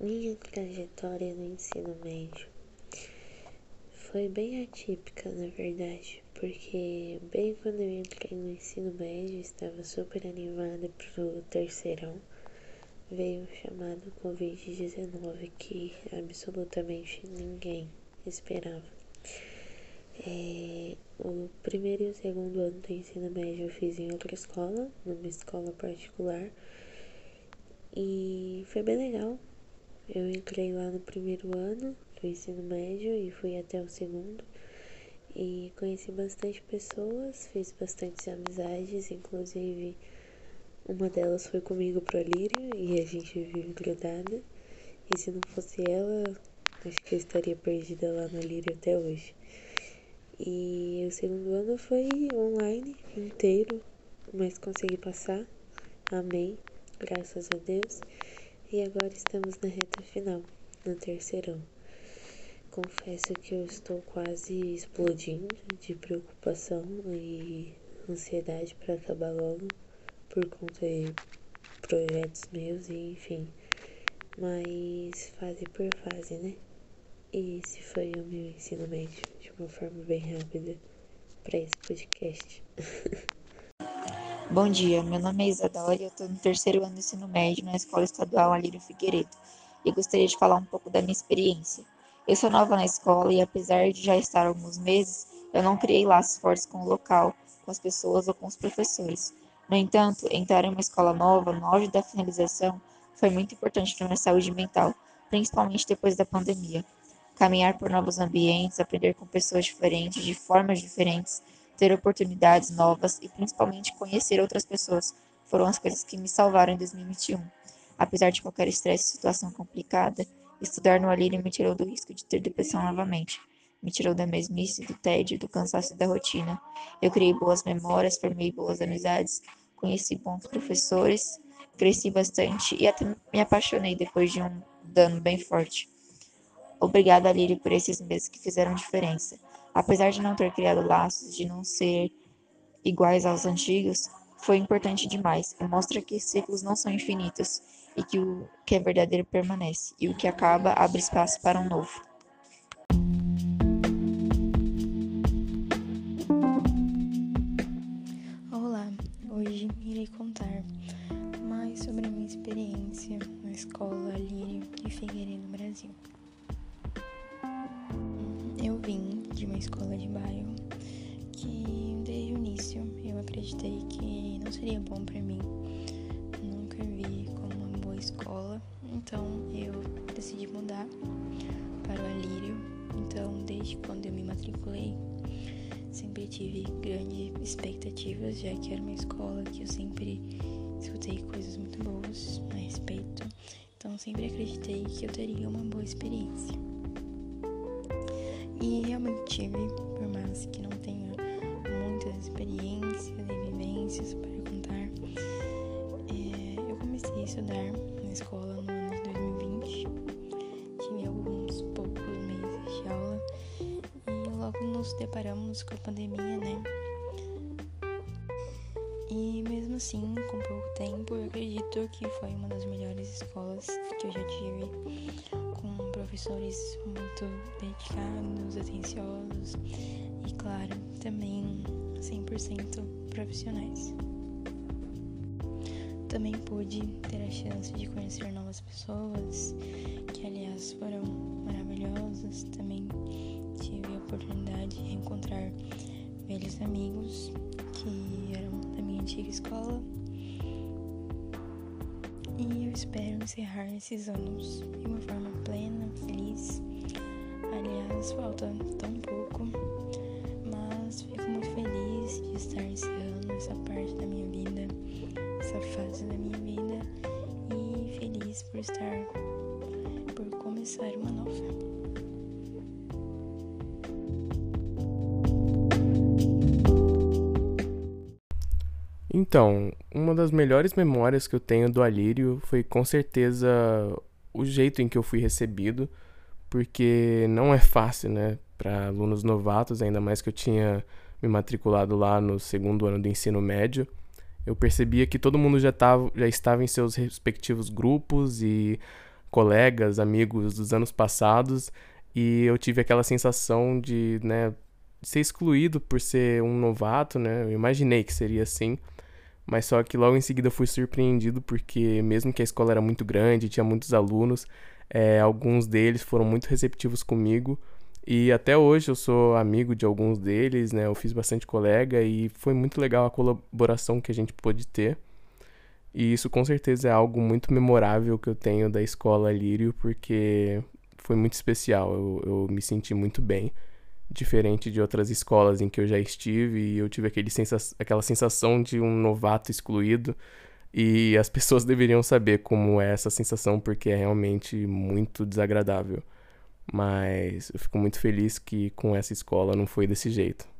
Minha trajetória no ensino médio foi bem atípica, na verdade, porque bem quando eu entrei no ensino médio, estava super animada pro terceirão, veio o chamado Covid-19 que absolutamente ninguém esperava. É, o primeiro e o segundo ano do ensino médio eu fiz em outra escola, numa escola particular, e foi bem legal. Eu entrei lá no primeiro ano do ensino médio e fui até o segundo. E conheci bastante pessoas, fiz bastantes amizades, inclusive uma delas foi comigo pro Lírio e a gente vive grudada. E se não fosse ela, acho que eu estaria perdida lá no Lírio até hoje. E o segundo ano foi online inteiro, mas consegui passar. Amém, graças a Deus. E agora estamos na reta final, no terceirão. Confesso que eu estou quase explodindo de preocupação e ansiedade para acabar logo por conta de projetos meus e enfim. Mas fase por fase, né? E esse foi o meu ensino médio de uma forma bem rápida para esse podcast. Bom dia, meu nome é Isadora e eu estou no terceiro ano do ensino médio na Escola Estadual Alírio Figueiredo e gostaria de falar um pouco da minha experiência. Eu sou nova na escola e, apesar de já estar alguns meses, eu não criei laços fortes com o local, com as pessoas ou com os professores. No entanto, entrar em uma escola nova, no auge da finalização, foi muito importante para minha saúde mental, principalmente depois da pandemia. Caminhar por novos ambientes, aprender com pessoas diferentes, de formas diferentes, ter oportunidades novas e principalmente conhecer outras pessoas foram as coisas que me salvaram em 2021. Apesar de qualquer estresse e situação complicada, Estudar no Alírio me tirou do risco de ter depressão novamente. Me tirou da mesmice, do tédio, do cansaço da rotina. Eu criei boas memórias, formei boas amizades, conheci bons professores, cresci bastante e até me apaixonei depois de um dano bem forte. Obrigada, Alírio, por esses meses que fizeram diferença. Apesar de não ter criado laços, de não ser iguais aos antigos, foi importante demais e mostra que ciclos não são infinitos e que o que é verdadeiro permanece, e o que acaba abre espaço para um novo. Olá, hoje irei contar mais sobre a minha experiência na escola Lírio de Figueiredo, Brasil. De uma escola de bairro que desde o início eu acreditei que não seria bom para mim escola, então eu decidi mudar para o Alírio. Então, desde quando eu me matriculei, sempre tive grandes expectativas, já que era uma escola que eu sempre escutei coisas muito boas a respeito. Então, sempre acreditei que eu teria uma boa experiência. E realmente tive, por mais que não tenha muitas experiências e vivências para contar, é, eu comecei a estudar escola no ano de 2020. Tive alguns poucos meses de aula e logo nos deparamos com a pandemia, né? E mesmo assim, com pouco tempo, eu acredito que foi uma das melhores escolas que eu já tive, com professores muito dedicados, atenciosos e, claro, também 100% profissionais. Também pude ter a chance de conhecer novas pessoas, que aliás foram maravilhosas. Também tive a oportunidade de reencontrar velhos amigos que eram da minha antiga escola. E eu espero encerrar esses anos de uma forma plena, feliz. Aliás, falta tão pouco, mas fico muito feliz de estar encerrando essa parte da minha vida essa fase da minha vida e feliz por estar por começar uma nova. Então, uma das melhores memórias que eu tenho do Alírio foi com certeza o jeito em que eu fui recebido, porque não é fácil, né, para alunos novatos, ainda mais que eu tinha me matriculado lá no segundo ano do ensino médio eu percebia que todo mundo já, tava, já estava em seus respectivos grupos e colegas, amigos dos anos passados e eu tive aquela sensação de, né, ser excluído por ser um novato, né? Eu imaginei que seria assim, mas só que logo em seguida fui surpreendido porque mesmo que a escola era muito grande, tinha muitos alunos, é, alguns deles foram muito receptivos comigo e até hoje eu sou amigo de alguns deles, né? Eu fiz bastante colega e foi muito legal a colaboração que a gente pôde ter. E isso com certeza é algo muito memorável que eu tenho da escola Lírio, porque foi muito especial. Eu, eu me senti muito bem, diferente de outras escolas em que eu já estive e eu tive aquele sensa aquela sensação de um novato excluído. E as pessoas deveriam saber como é essa sensação, porque é realmente muito desagradável. Mas eu fico muito feliz que com essa escola não foi desse jeito.